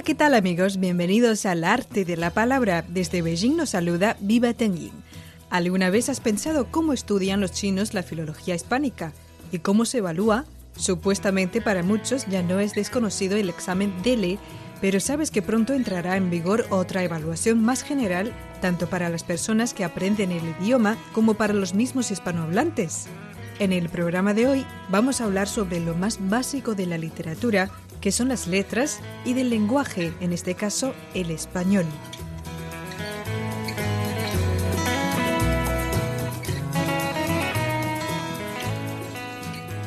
Hola, ¿qué tal amigos? Bienvenidos al arte de la palabra. Desde Beijing nos saluda Viva Tenguin. ¿Alguna vez has pensado cómo estudian los chinos la filología hispánica y cómo se evalúa? Supuestamente para muchos ya no es desconocido el examen DELE, pero sabes que pronto entrará en vigor otra evaluación más general, tanto para las personas que aprenden el idioma como para los mismos hispanohablantes. En el programa de hoy vamos a hablar sobre lo más básico de la literatura que son las letras, y del lenguaje, en este caso el español.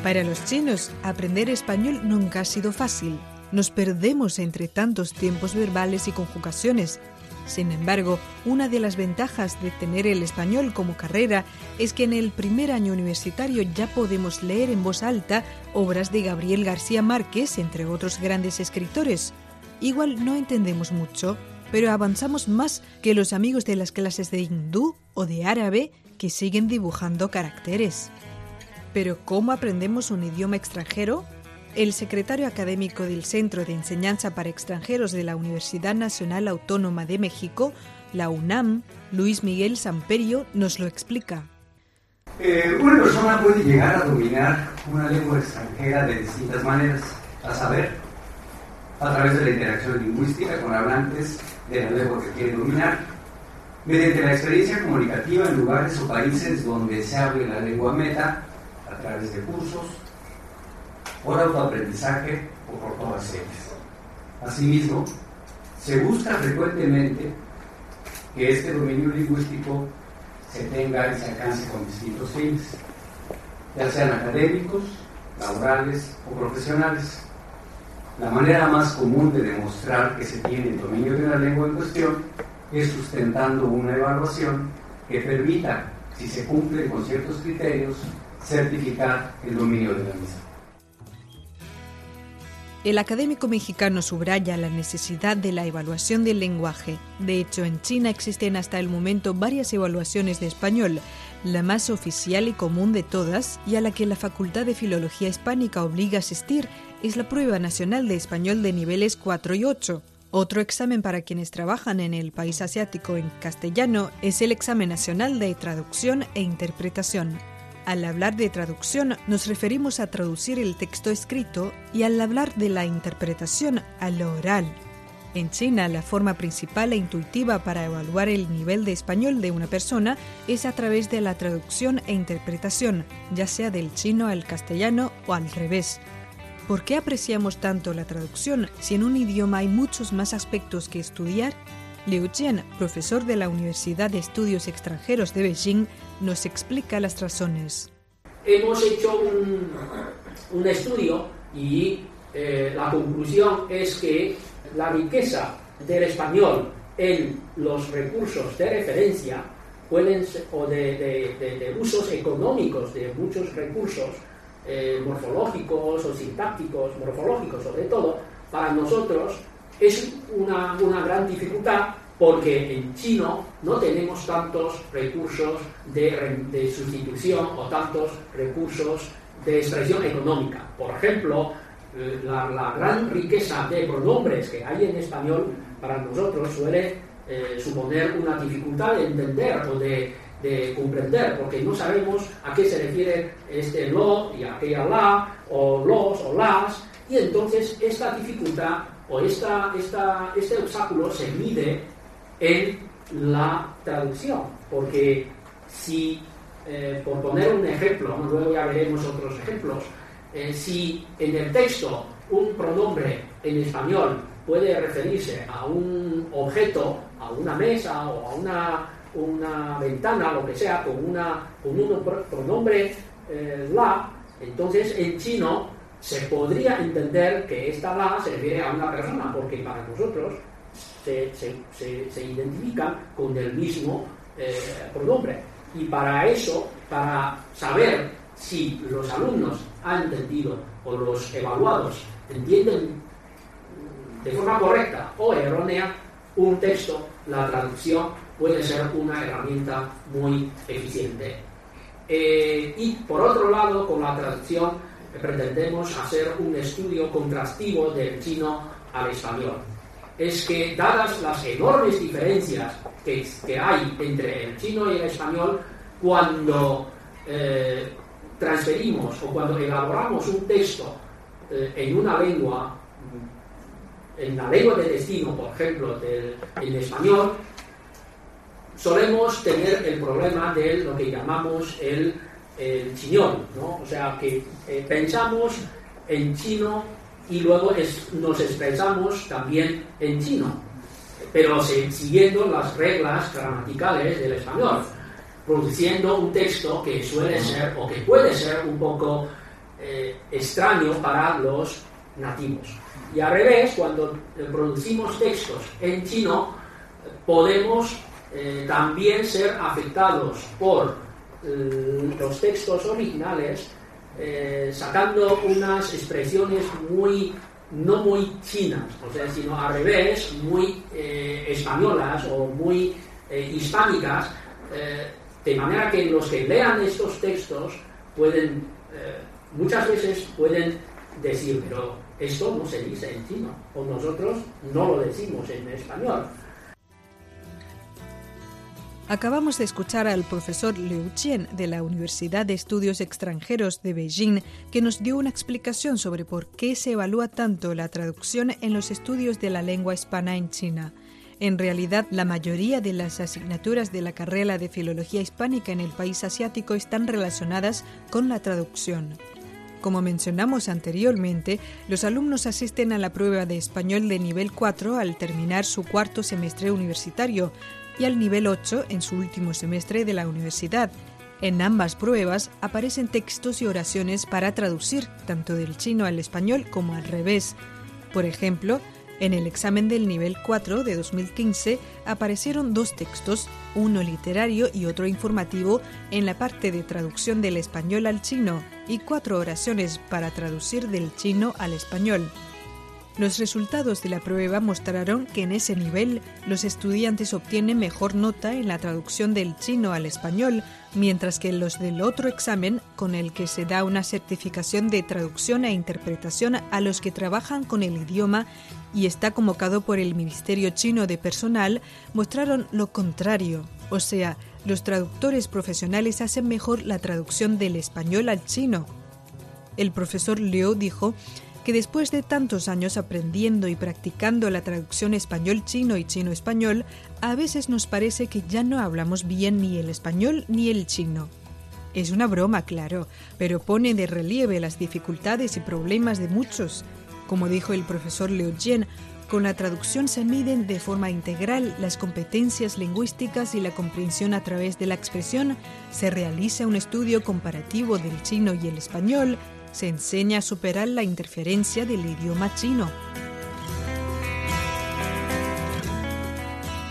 Para los chinos, aprender español nunca ha sido fácil. Nos perdemos entre tantos tiempos verbales y conjugaciones, sin embargo, una de las ventajas de tener el español como carrera es que en el primer año universitario ya podemos leer en voz alta obras de Gabriel García Márquez, entre otros grandes escritores. Igual no entendemos mucho, pero avanzamos más que los amigos de las clases de hindú o de árabe que siguen dibujando caracteres. Pero ¿cómo aprendemos un idioma extranjero? El secretario académico del Centro de Enseñanza para Extranjeros de la Universidad Nacional Autónoma de México, la UNAM, Luis Miguel Samperio, nos lo explica. Eh, una persona puede llegar a dominar una lengua extranjera de distintas maneras, a saber, a través de la interacción lingüística con hablantes de la lengua que quiere dominar, mediante la experiencia comunicativa en lugares o países donde se hable la lengua meta, a través de cursos, por autoaprendizaje o por ellas. Asimismo, se busca frecuentemente que este dominio lingüístico se tenga y se alcance con distintos fines, ya sean académicos, laborales o profesionales. La manera más común de demostrar que se tiene el dominio de la lengua en cuestión es sustentando una evaluación que permita, si se cumplen con ciertos criterios, certificar el dominio de la misma. El académico mexicano subraya la necesidad de la evaluación del lenguaje. De hecho, en China existen hasta el momento varias evaluaciones de español, la más oficial y común de todas, y a la que la Facultad de Filología Hispánica obliga a asistir, es la Prueba Nacional de Español de niveles 4 y 8. Otro examen para quienes trabajan en el país asiático en castellano es el examen nacional de traducción e interpretación. Al hablar de traducción nos referimos a traducir el texto escrito y al hablar de la interpretación a lo oral. En China, la forma principal e intuitiva para evaluar el nivel de español de una persona es a través de la traducción e interpretación, ya sea del chino al castellano o al revés. ¿Por qué apreciamos tanto la traducción si en un idioma hay muchos más aspectos que estudiar? Liu Jian, profesor de la Universidad de Estudios Extranjeros de Beijing, nos explica las razones. Hemos hecho un, estudio y eh, la conclusión es que la riqueza del español en los recursos de referencia pueden o de, usos económicos de muchos recursos eh, morfológicos o sintácticos, morfológicos sobre todo, para nosotros es una, gran dificultad porque en chino no tenemos tantos recursos de, sustitución o tantos recursos de expresión económica. Por ejemplo, eh, la, gran riqueza de pronombres que hay en español para nosotros suele eh, suponer una dificultad de entender o de, comprender, porque no sabemos a qué se refiere este lo y aquella la, o los o las, y entonces esta dificultad o esta, esta, este obstáculo se mide en la traducción, porque si, eh, por poner un ejemplo, luego ya veremos otros ejemplos, eh, si en el texto un pronombre en español puede referirse a un objeto, a una mesa o a una, una ventana, lo que sea, con, una, con un pronombre eh, la, entonces en chino se podría entender que esta la se refiere a una persona, porque para nosotros se, identifican con el mismo eh, pronombre. Y para eso, para saber si los alumnos han entendido o los evaluados entienden de forma correcta o errónea un texto, la traducción puede ser una herramienta muy eficiente. Eh, y por otro lado, con la traducción pretendemos hacer un estudio contrastivo del chino al español. Es que, dadas las enormes diferencias que, hay entre el chino y el español, cuando eh, transferimos o cuando elaboramos un texto eh, en una lengua, en la lengua de destino, por ejemplo, del, el español, solemos tener el problema de lo que llamamos el, el chiñón, ¿no? O sea, que eh, pensamos en chino y luego nos expresamos también en chino, pero siguiendo las reglas gramaticales del español, produciendo un texto que suele ser o que puede ser un poco eh, extraño para los nativos. Y al revés, cuando producimos textos en chino, podemos eh, también ser afectados por los textos originales, eh, sacando unas expresiones muy no muy chinas, o sea, sino al revés, muy españolas o muy hispánicas, de manera que los que lean estos textos pueden, muchas veces pueden decir, pero esto no se dice en chino, o nosotros no lo decimos en español. Acabamos de escuchar al profesor Liu Qian de la Universidad de Estudios Extranjeros de Beijing, que nos dio una explicación sobre por qué se evalúa tanto la traducción en los estudios de la lengua hispana en China. En realidad, la mayoría de las asignaturas de la carrera de Filología Hispánica en el país asiático están relacionadas con la traducción. Como mencionamos anteriormente, los alumnos asisten a la prueba de español de nivel 4 al terminar su cuarto semestre universitario, y al nivel 8 en su último semestre de la universidad. En ambas pruebas aparecen textos y oraciones para traducir tanto del chino al español como al revés. Por ejemplo, en el examen del nivel 4 de 2015 aparecieron dos textos, uno literario y otro informativo, en la parte de traducción del español al chino y cuatro oraciones para traducir del chino al español. Los resultados de la prueba mostraron que en ese nivel los estudiantes obtienen mejor nota en la traducción del chino al español, mientras que los del otro examen, con el que se da una certificación de traducción e interpretación a los que trabajan con el idioma y está convocado por el Ministerio Chino de Personal, mostraron lo contrario, o sea, los traductores profesionales hacen mejor la traducción del español al chino. El profesor Liu dijo que después de tantos años aprendiendo y practicando la traducción español-chino y chino-español, a veces nos parece que ya no hablamos bien ni el español ni el chino. Es una broma, claro, pero pone de relieve las dificultades y problemas de muchos. Como dijo el profesor Liu Jian, con la traducción se miden de forma integral las competencias lingüísticas y la comprensión a través de la expresión, se realiza un estudio comparativo del chino y el español, se enseña a superar la interferencia del idioma chino.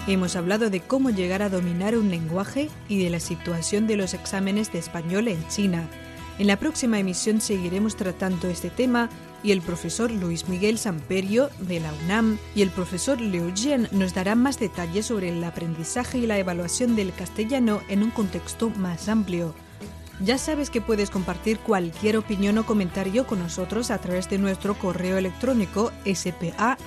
Hemos hablado de cómo llegar a dominar un lenguaje y de la situación de los exámenes de español en China. En la próxima emisión seguiremos tratando este tema y el profesor Luis Miguel Samperio de la UNAM y el profesor Liu Jian nos darán más detalles sobre el aprendizaje y la evaluación del castellano en un contexto más amplio. Ya sabes que puedes compartir cualquier opinión o comentario con nosotros a través de nuestro correo electrónico spa.cri.com.cn.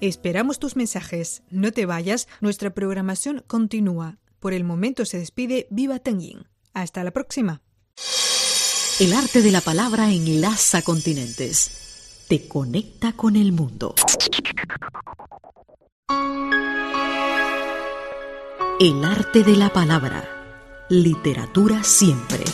Esperamos tus mensajes. No te vayas, nuestra programación continúa. Por el momento se despide Viva Tengying. Hasta la próxima. El arte de la palabra enlaza continentes. Te conecta con el mundo. El arte de la palabra. Literatura siempre.